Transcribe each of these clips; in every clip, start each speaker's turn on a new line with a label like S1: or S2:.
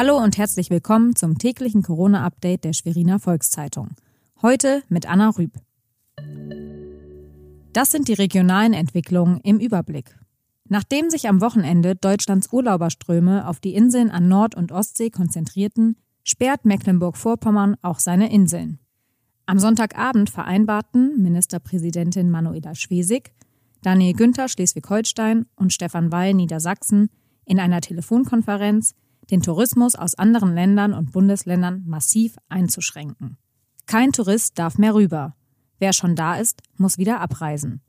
S1: Hallo und herzlich willkommen zum täglichen Corona-Update der Schweriner Volkszeitung. Heute mit Anna Rüb. Das sind die regionalen Entwicklungen im Überblick. Nachdem sich am Wochenende Deutschlands Urlauberströme auf die Inseln an Nord- und Ostsee konzentrierten, sperrt Mecklenburg-Vorpommern auch seine Inseln. Am Sonntagabend vereinbarten Ministerpräsidentin Manuela Schwesig, Daniel Günther Schleswig-Holstein und Stefan Weil Niedersachsen in einer Telefonkonferenz, den Tourismus aus anderen Ländern und Bundesländern massiv einzuschränken. Kein Tourist darf mehr rüber. Wer schon da ist, muss wieder abreisen.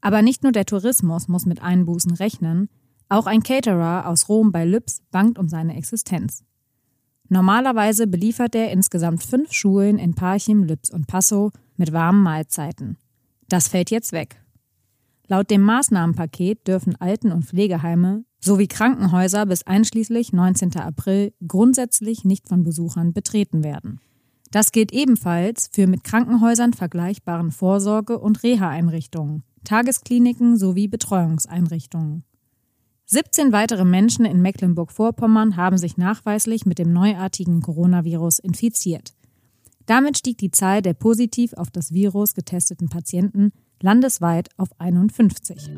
S1: Aber nicht nur der Tourismus muss mit Einbußen rechnen, auch ein Caterer aus Rom bei Lübs bangt um seine Existenz. Normalerweise beliefert er insgesamt fünf Schulen in Parchim, Lübs und Passau mit warmen Mahlzeiten. Das fällt jetzt weg. Laut dem Maßnahmenpaket dürfen Alten- und Pflegeheime sowie Krankenhäuser bis einschließlich 19. April grundsätzlich nicht von Besuchern betreten werden. Das gilt ebenfalls für mit Krankenhäusern vergleichbaren Vorsorge- und Reha-Einrichtungen, Tageskliniken sowie Betreuungseinrichtungen. 17 weitere Menschen in Mecklenburg-Vorpommern haben sich nachweislich mit dem neuartigen Coronavirus infiziert. Damit stieg die Zahl der positiv auf das Virus getesteten Patienten landesweit auf 51.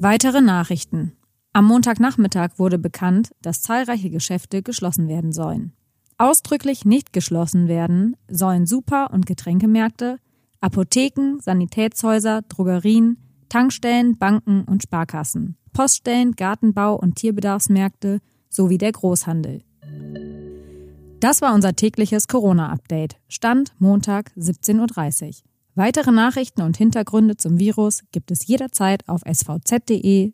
S1: Weitere Nachrichten. Am Montagnachmittag wurde bekannt, dass zahlreiche Geschäfte geschlossen werden sollen. Ausdrücklich nicht geschlossen werden sollen Super- und Getränkemärkte, Apotheken, Sanitätshäuser, Drogerien, Tankstellen, Banken und Sparkassen, Poststellen, Gartenbau und Tierbedarfsmärkte sowie der Großhandel. Das war unser tägliches Corona-Update. Stand Montag 17.30 Uhr. Weitere Nachrichten und Hintergründe zum Virus gibt es jederzeit auf svz.de-corona.